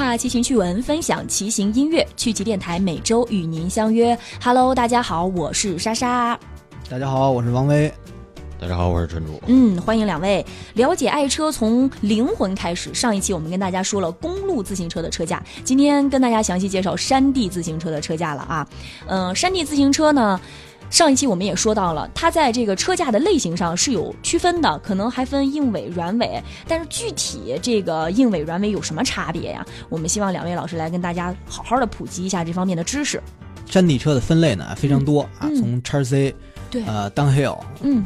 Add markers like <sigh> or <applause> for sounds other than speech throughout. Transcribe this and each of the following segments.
话骑行趣闻，分享骑行音乐。趣骑电台每周与您相约。Hello，大家好，我是莎莎。大家好，我是王威。大家好，我是陈主。嗯，欢迎两位了解爱车从灵魂开始。上一期我们跟大家说了公路自行车的车架，今天跟大家详细介绍山地自行车的车架了啊。嗯，山地自行车呢，上一期我们也说到了，它在这个车架的类型上是有区分的，可能还分硬尾、软尾。但是具体这个硬尾、软尾有什么差别呀？我们希望两位老师来跟大家好好的普及一下这方面的知识。山地车的分类呢非常多啊，从叉 C，对，呃，Downhill，嗯。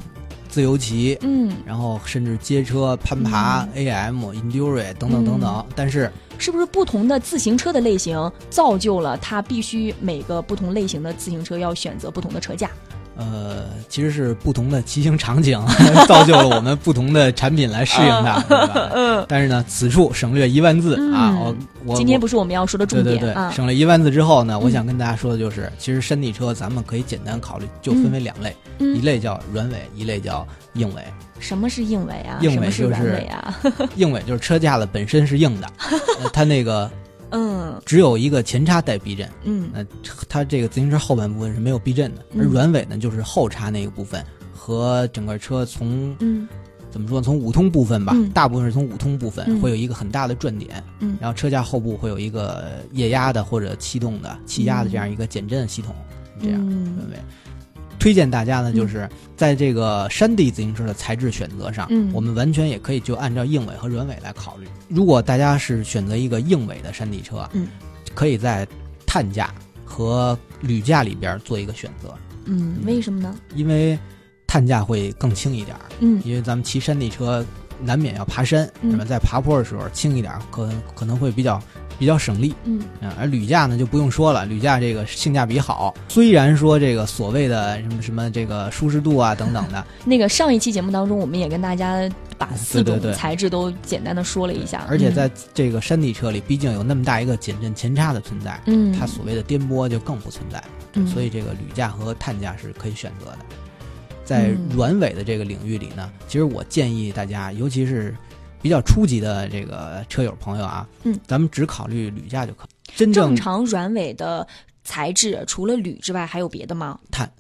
自由骑，嗯，然后甚至街车、攀爬、AM、Enduro 等等等等，但是是不是不同的自行车的类型造就了它必须每个不同类型的自行车要选择不同的车架？呃，其实是不同的骑行场景 <laughs> 造就了我们不同的产品来适应它，嗯。<laughs> 但是呢，此处省略一万字啊！我我今天不是我们要说的重点，对对对，省了一万字之后呢，我想跟大家说的就是，其实山地车咱们可以简单考虑，就分为两类，一类叫软尾，一类叫硬尾。什么是硬尾啊？硬尾就是 <laughs> 硬尾就是车架子本身是硬的，它那个。嗯，只有一个前叉带避震，嗯，那它这个自行车后半部分是没有避震的，而软尾呢就是后叉那个部分和整个车从，嗯，怎么说从五通部分吧，大部分是从五通部分会有一个很大的转点，嗯，然后车架后部会有一个液压的或者气动的气压的这样一个减震系统，这样软尾。推荐大家呢，就是在这个山地自行车的材质选择上，我们完全也可以就按照硬尾和软尾来考虑。如果大家是选择一个硬尾的山地车，嗯，可以在碳架和铝架里边做一个选择。嗯，为什么呢？因为碳架会更轻一点。嗯，因为咱们骑山地车难免要爬山，是吧？在爬坡的时候轻一点，可可能会比较。比较省力，嗯，而铝架呢就不用说了，铝架这个性价比好。虽然说这个所谓的什么什么这个舒适度啊等等的，<laughs> 那个上一期节目当中，我们也跟大家把四种材质都简单的说了一下。而且在这个山地车里，毕竟有那么大一个减震前叉的存在，嗯，它所谓的颠簸就更不存在，所以这个铝架和碳架是可以选择的。在软尾的这个领域里呢，其实我建议大家，尤其是。比较初级的这个车友朋友啊，嗯，咱们只考虑铝架就可。真正常软尾的材质，除了铝之外，还有别的吗？碳，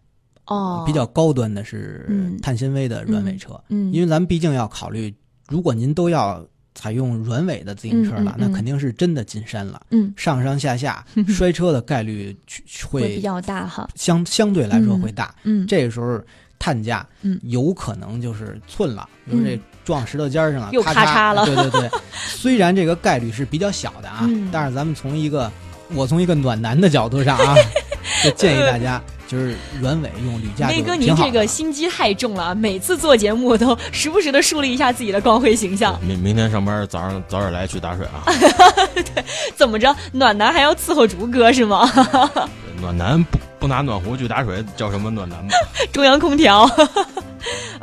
哦，比较高端的是碳纤维的软尾车。嗯，因为咱们毕竟要考虑，如果您都要采用软尾的自行车了，那肯定是真的进山了。嗯，上上下下 <laughs> 摔车的概率会比较大哈，相相对来说会大。嗯，这个时候。碳架，嗯，有可能就是寸了，比如这撞石头尖上了，又咔嚓了。对对对，<laughs> 虽然这个概率是比较小的啊，但是咱们从一个我从一个暖男的角度上啊，<laughs> 就建议大家就是软尾用铝架。飞哥，您这个心机太重了，每次做节目都时不时的树立一下自己的光辉形象。明明天上班早上早点来去打水啊。<laughs> 对，怎么着，暖男还要伺候竹哥是吗？暖男不。不拿暖壶去打水，叫什么暖男吗？中央空调。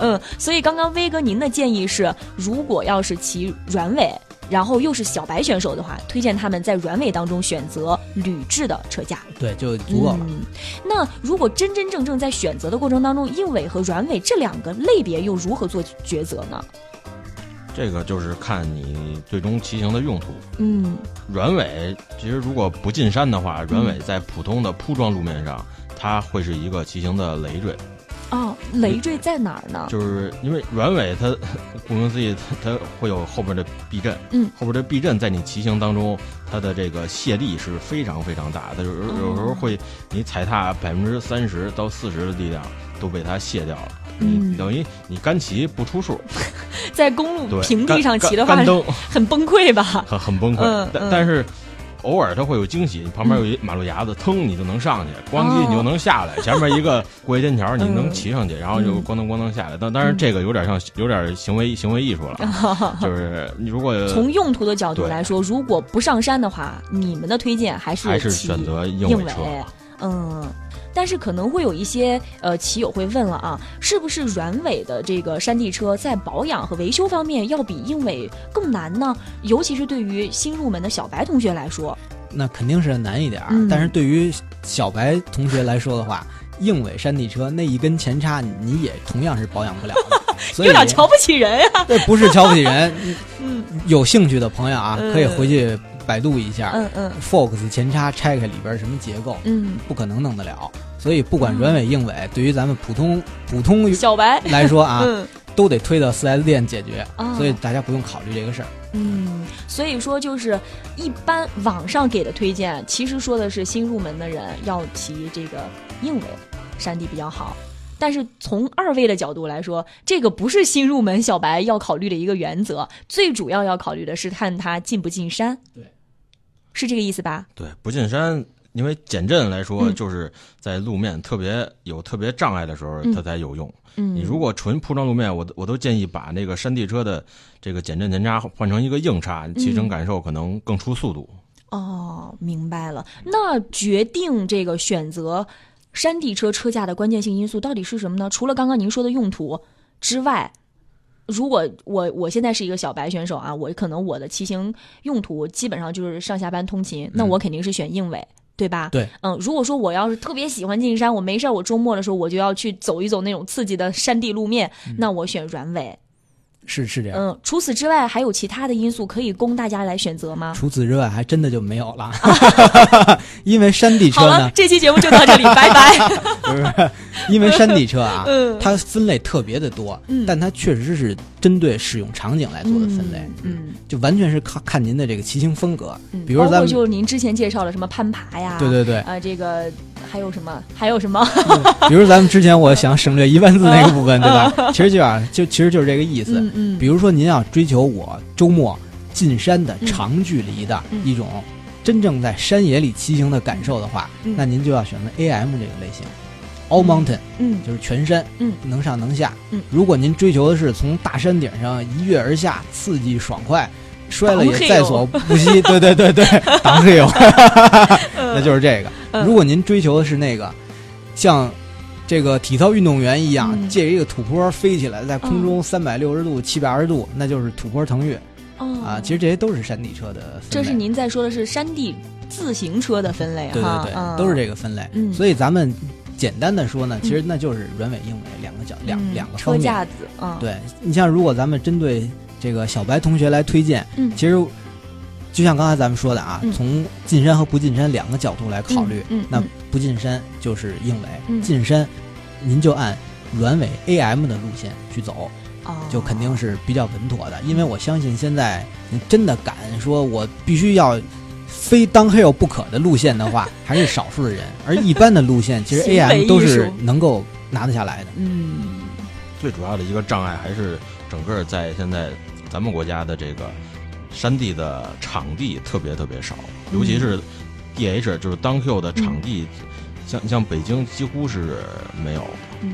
嗯，所以刚刚威哥您的建议是，如果要是骑软尾，然后又是小白选手的话，推荐他们在软尾当中选择铝制的车架，对，就足够了。那如果真真正正在选择的过程当中，硬尾和软尾这两个类别又如何做抉择呢？这个就是看你最终骑行的用途。嗯，软尾其实如果不进山的话，软尾在普通的铺装路面上，它会是一个骑行的累赘。哦，累赘在哪儿呢？就是因为软尾它顾名思义，它它会有后边的避震。嗯，后边的避震在你骑行当中，它的这个泄力是非常非常大的，有有时候会你踩踏百分之三十到四十的力量都被它卸掉了。嗯，等于你干骑不出数，<laughs> 在公路平地上骑的话，很崩溃吧？很很崩溃。但但是偶尔它会有惊喜，你旁边有一马路牙子，腾你就能上去，咣叽你就能下来。前面一个 <laughs> 过街天桥，你能骑上去，然后就咣当咣当下来。但当然这个有点像有点行为行为艺术了，<laughs> 就是你如果从用途的角度来说，如果不上山的话，你们的推荐还是还是选择硬尾车，嗯。但是可能会有一些呃骑友会问了啊，是不是软尾的这个山地车在保养和维修方面要比硬尾更难呢？尤其是对于新入门的小白同学来说，那肯定是难一点儿。但是对于小白同学来说的话，<laughs> 硬尾山地车那一根前叉你也同样是保养不了的，<laughs> 有点瞧不起人呀。这不是瞧不起人，<laughs> 嗯，有兴趣的朋友啊，可以回去。百度一下，嗯嗯，Fox 前叉拆开里边什么结构，嗯，不可能弄得了。所以不管软尾硬尾，对于咱们普通普通小白来说啊，<laughs> 都得推到四 S 店解决。所以大家不用考虑这个事儿。嗯，所以说就是一般网上给的推荐，其实说的是新入门的人要骑这个硬尾山地比较好。但是从二位的角度来说，这个不是新入门小白要考虑的一个原则，最主要要考虑的是看他进不进山。对，是这个意思吧？对，不进山，因为减震来说，就是在路面特别有特别障碍的时候，它才有用。嗯，你如果纯铺装路面，我我都建议把那个山地车的这个减震前叉换成一个硬叉，骑乘感受可能更出速度。哦，明白了。那决定这个选择。山地车车架的关键性因素到底是什么呢？除了刚刚您说的用途之外，如果我我现在是一个小白选手啊，我可能我的骑行用途基本上就是上下班通勤，那我肯定是选硬尾，对吧？对，嗯，如果说我要是特别喜欢进山，我没事我周末的时候我就要去走一走那种刺激的山地路面，那我选软尾。是是这样，嗯，除此之外还有其他的因素可以供大家来选择吗？除此之外还真的就没有了，<laughs> 因为山地车呢，这期节目就到这里，拜拜。<laughs> 不是，因为山地车啊，它分类特别的多，但它确实是针对使用场景来做的分类，嗯，就完全是看看您的这个骑行风格，比如咱们就是您之前介绍的什么攀爬呀，对对对，啊这个。还有什么？还有什么？比如咱们之前我想省略一万字那个部分，对吧？其实就啊，就其实就是这个意思。比如说您要追求我周末进山的长距离的一种真正在山野里骑行的感受的话，那您就要选择 AM 这个类型，All Mountain，嗯，就是全山，嗯，能上能下。嗯，如果您追求的是从大山顶上一跃而下，刺激爽快，摔了也在所不惜。对对对对，挡黑油，<laughs> <laughs> 那就是这个。如果您追求的是那个，像这个体操运动员一样，借一个土坡飞起来，在空中三百六十度、七百二十度，那就是土坡腾跃。啊，其实这些都是山地车的。这是您在说的是山地自行车的分类对对对，都是这个分类。所以咱们简单的说呢，其实那就是软尾硬尾两个角两两个车架子。对你像如果咱们针对这个小白同学来推荐，其实。就像刚才咱们说的啊，从进山和不进山两个角度来考虑，那不进山就是硬尾，进山您就按软尾 AM 的路线去走，就肯定是比较稳妥的。因为我相信现在你真的敢说我必须要非当黑有不可的路线的话，还是少数的人。而一般的路线，其实 AM 都是能够拿得下来的。嗯，最主要的一个障碍还是整个在现在咱们国家的这个。山地的场地特别特别少，尤其是 D H 就是当 Q 的场地，像像北京几乎是没有。嗯，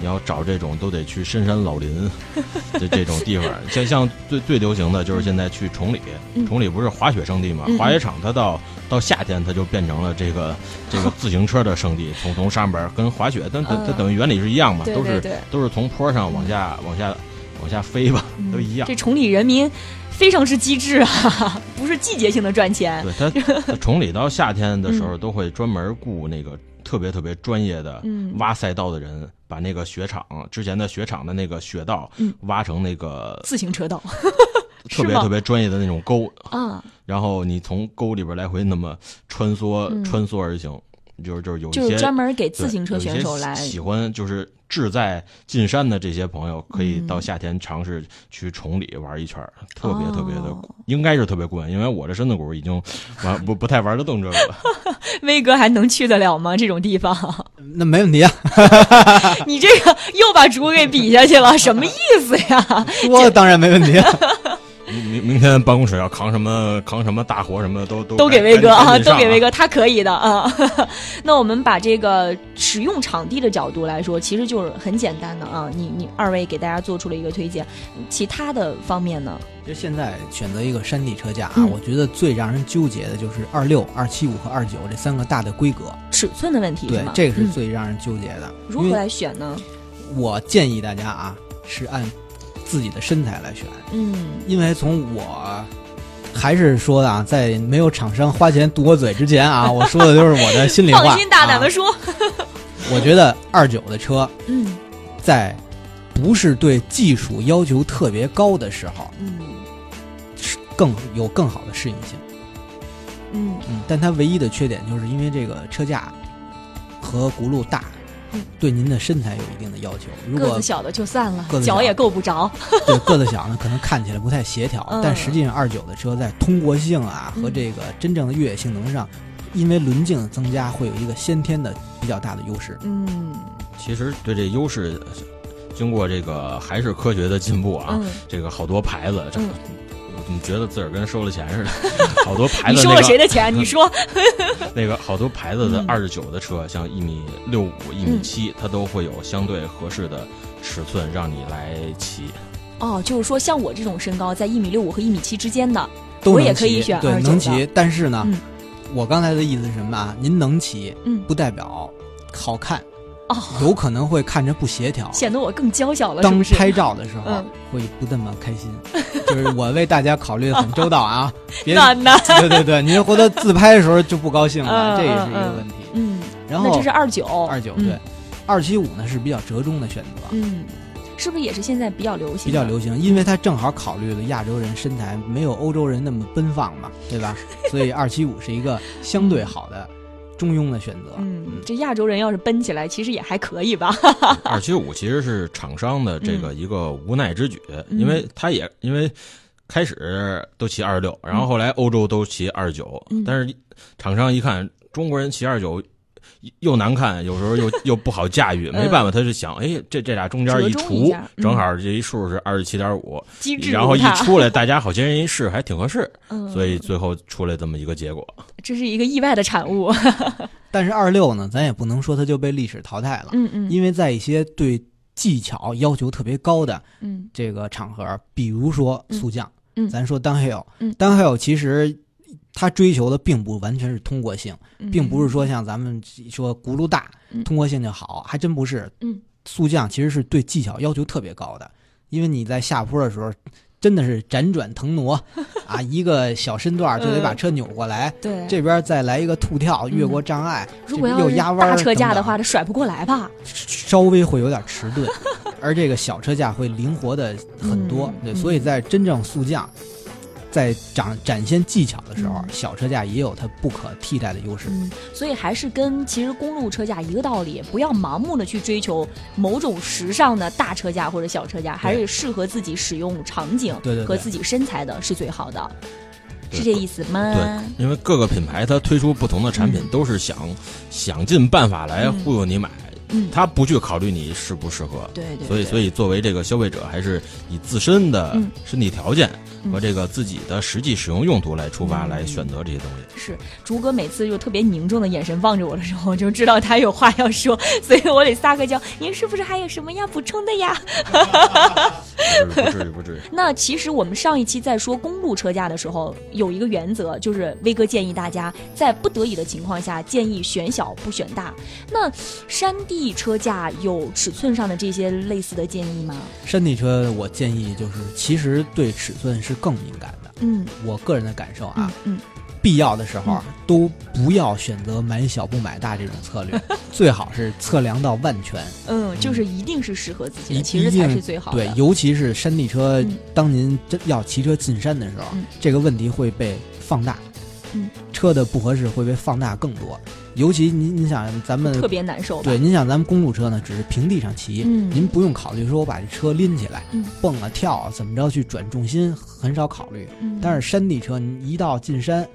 你要找这种都得去深山老林，<laughs> 这这种地方。像像最最流行的就是现在去崇礼，崇礼不是滑雪圣地嘛？滑雪场它到到夏天它就变成了这个这个 <laughs> 自行车的圣地，从从上边跟滑雪，它它它等于原理是一样嘛？都是都是从坡上往下往下往下飞吧，<laughs> 都一样。这崇礼人民。非常之机智啊，不是季节性的赚钱。对他崇礼到夏天的时候，都会专门雇那个特别特别专业的挖赛道的人，把那个雪场之前的雪场的那个雪道挖成那个自行车道，<laughs> 特别特别专业的那种沟。啊。然后你从沟里边来回那么穿梭穿梭而行，就是就是有一些专门给自行车选手来喜欢就是。志在进山的这些朋友，可以到夏天尝试去崇礼玩一圈，特别特别的，应该是特别过瘾。因为我这身子骨已经玩不不太玩得动这个了。<laughs> 威哥还能去得了吗？这种地方？那没问题啊。<laughs> 你这个又把竹给比下去了，什么意思呀？<laughs> 我当然没问题。明明天办公室要扛什么扛什么大活什么都都都给威哥啊，都给威哥，他可以的啊。<laughs> 那我们把这个使用场地的角度来说，其实就是很简单的啊。你你二位给大家做出了一个推荐，其他的方面呢？其实现在选择一个山地车架啊，我觉得最让人纠结的就是二六、二七五和二九这三个大的规格尺寸的问题。对，这个是最让人纠结的。如何来选呢？我建议大家啊，是按。自己的身材来选，嗯，因为从我还是说的啊，在没有厂商花钱堵我嘴之前啊，<laughs> 我说的都是我的心里话。放心大胆的说，我觉得二九的车，<laughs> 嗯，在不是对技术要求特别高的时候，嗯，更有更好的适应性。嗯嗯，但它唯一的缺点就是因为这个车架和轱辘大。对您的身材有一定的要求，如果个子小的就算了，个子脚也够不着。<laughs> 对，个子小呢，可能看起来不太协调，但实际上二九的车在通过性啊和这个真正的越野性能上，因为轮径增加，会有一个先天的比较大的优势。嗯，其实对这优势，经过这个还是科学的进步啊，这个好多牌子。怎么觉得自个儿跟收了钱似的？<laughs> 好多牌子，你收了谁的钱？你说 <laughs> 那个好多牌子的二十九的车，像一米六五、一米七，它都会有相对合适的尺寸让你来骑。哦，就是说像我这种身高在一米六五和一米七之间的，我也可以选对，能骑。但是呢，我刚才的意思是什么啊？您能骑，嗯，不代表好看。哦，有可能会看着不协调，显得我更娇小了。当拍照的时候会不那么开心。<laughs> 就是我为大家考虑的很周到啊，<laughs> 别 <laughs> 对对对，您回头自拍的时候就不高兴了，这也是一个问题。嗯，然后这是二九，二九对，二七五呢是比较折中的选择。嗯，是不是也是现在比较流行？比较流行，因为它正好考虑了亚洲人身材没有欧洲人那么奔放嘛，对吧？所以二七五是一个相对好的。中庸的选择，嗯，这亚洲人要是奔起来，其实也还可以吧。二七五其实是厂商的这个一个无奈之举，因为他也因为开始都骑二十六，然后后来欧洲都骑二十九，但是厂商一看中国人骑二十九。又难看，有时候又 <laughs> 又不好驾驭，没办法，他就想，哎，这这俩中间一除，正好这一数是二十七点五，然后一出来，大家好些人一试还挺合适，所以最后出来这么一个结果。这是一个意外的产物。<laughs> 但是二六呢，咱也不能说它就被历史淘汰了，嗯嗯，因为在一些对技巧要求特别高的，嗯，这个场合，比如说速降，嗯，咱说 downhill，downhill 其实。他追求的并不完全是通过性，并不是说像咱们说轱辘大通过性就好，还真不是。嗯，速降其实是对技巧要求特别高的，因为你在下坡的时候，真的是辗转腾挪啊，一个小身段就得把车扭过来，对，这边再来一个兔跳，越过障碍，如果要又压弯。大车架的话，这甩不过来吧？稍微会有点迟钝，而这个小车架会灵活的很多，对，所以在真正速降。在展展现技巧的时候，小车架也有它不可替代的优势。嗯，所以还是跟其实公路车架一个道理，不要盲目的去追求某种时尚的大车架或者小车架，还是适合自己使用场景和自己身材的是最好的，是这意思吗？对，因为各个品牌它推出不同的产品，都是想想尽办法来忽悠你买。嗯，他不去考虑你适不适合，对对，所以所以作为这个消费者，还是以自身的身体条件和这个自己的实际使用用途来出发，来选择这些东西。是，竹哥每次就特别凝重的眼神望着我的时候，就知道他有话要说，所以我得撒个娇。您是不是还有什么要补充的呀？<laughs> 不至于，不至于。<laughs> 那其实我们上一期在说公路车架的时候，有一个原则，就是威哥建议大家在不得已的情况下，建议选小不选大。那山地。地车架有尺寸上的这些类似的建议吗？山地车我建议就是，其实对尺寸是更敏感的。嗯，我个人的感受啊，嗯，必要的时候都不要选择买小不买大这种策略，<laughs> 最好是测量到万全。嗯，就是一定是适合自己的，其实才是最好的。对，尤其是山地车，当您真要骑车进山的时候，这个问题会被放大。嗯，车的不合适会被放大更多。尤其您，您想咱们特别难受。对，您想咱们公路车呢，只是平地上骑，您不用考虑说我把这车拎起来，蹦啊跳啊，怎么着去转重心，很少考虑。但是山地车，您一到进山，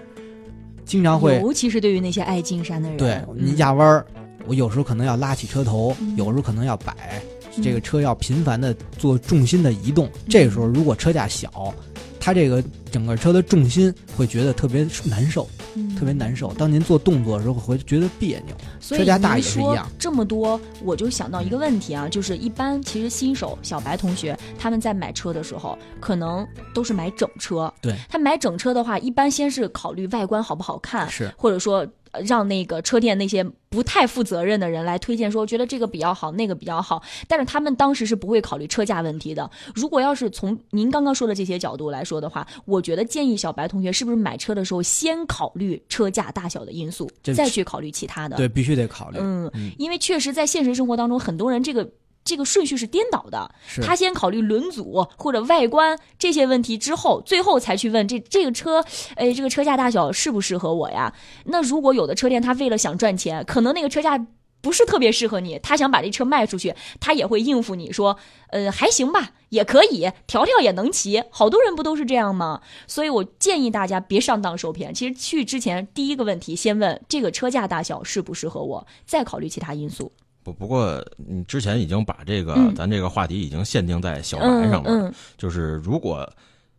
经常会，尤其是对于那些爱进山的人，对，你压弯儿，我有时候可能要拉起车头，有时候可能要摆，这个车要频繁的做重心的移动。这个时候，如果车架小。它这个整个车的重心会觉得特别难受，特别难受。当您做动作的时候，会觉得别扭。所以大也是一样。这么多，我就想到一个问题啊，就是一般其实新手小白同学他们在买车的时候，可能都是买整车。对，他买整车的话，一般先是考虑外观好不好看，是或者说。让那个车店那些不太负责任的人来推荐，说觉得这个比较好，那个比较好，但是他们当时是不会考虑车价问题的。如果要是从您刚刚说的这些角度来说的话，我觉得建议小白同学是不是买车的时候先考虑车价大小的因素，再去考虑其他的。对，必须得考虑。嗯，因为确实在现实生活当中，很多人这个。这个顺序是颠倒的，他先考虑轮组或者外观这些问题之后，最后才去问这这个车，哎，这个车架大小适不适合我呀？那如果有的车店他为了想赚钱，可能那个车架不是特别适合你，他想把这车卖出去，他也会应付你说，呃，还行吧，也可以，条条也能骑，好多人不都是这样吗？所以我建议大家别上当受骗。其实去之前第一个问题，先问这个车架大小适不适合我，再考虑其他因素。不不过，你之前已经把这个咱这个话题已经限定在小白上了，就是如果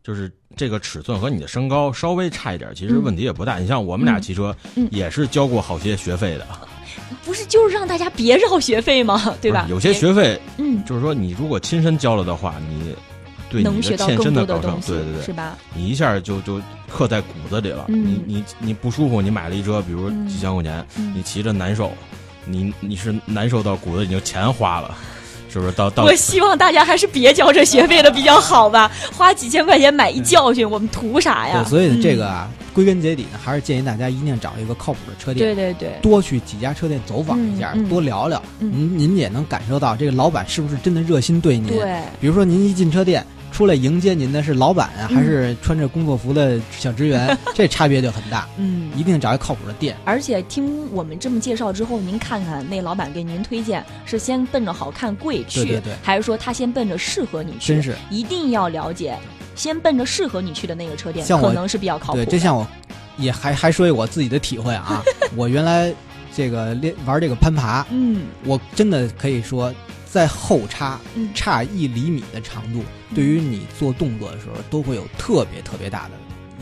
就是这个尺寸和你的身高稍微差一点，其实问题也不大。你像我们俩骑车，也是交过好些学费的，不是就是让大家别绕学费吗？对吧？有些学费，嗯，就是说你如果亲身交了的话，你对你的欠身的高升，对对对，是吧？你一下就就刻在骨子里了。你你你不舒服，你买了一车，比如几千块钱，你骑着难受。你你是难受到骨子已经钱花了，是不是？到到我希望大家还是别交这学费的比较好吧，花几千块钱买一教训，我们图啥呀？所以这个啊，归根结底呢，还是建议大家一定找一个靠谱的车店，对对对，多去几家车店走访一下，多聊聊，您您也能感受到这个老板是不是真的热心对您。对，比如说您一进车店。出来迎接您的是老板啊，还是穿着工作服的小职员？<laughs> 这差别就很大。嗯，一定找一靠谱的店。而且听我们这么介绍之后，您看看那老板给您推荐是先奔着好看贵去，对对对，还是说他先奔着适合你去？真是一定要了解，先奔着适合你去的那个车店，可能是比较靠谱。对，就像我，也还还说我自己的体会啊，<laughs> 我原来这个练玩这个攀爬，嗯，我真的可以说。在后差差一厘米的长度，对于你做动作的时候都会有特别特别大的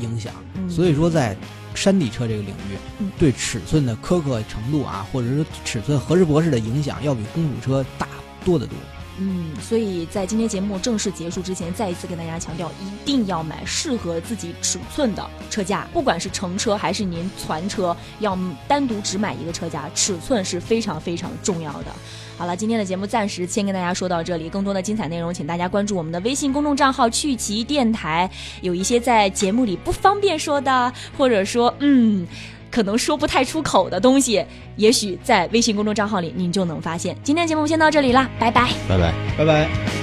影响。所以说，在山地车这个领域，对尺寸的苛刻程度啊，或者是尺寸合适不合适的影响，要比公主车大多得多。嗯，所以在今天节目正式结束之前，再一次跟大家强调，一定要买适合自己尺寸的车架，不管是乘车还是您攒车，要单独只买一个车架，尺寸是非常非常重要的。好了，今天的节目暂时先跟大家说到这里，更多的精彩内容，请大家关注我们的微信公众账号“趣奇电台”，有一些在节目里不方便说的，或者说嗯。可能说不太出口的东西，也许在微信公众账号里您就能发现。今天节目先到这里啦，拜拜，拜拜，拜拜。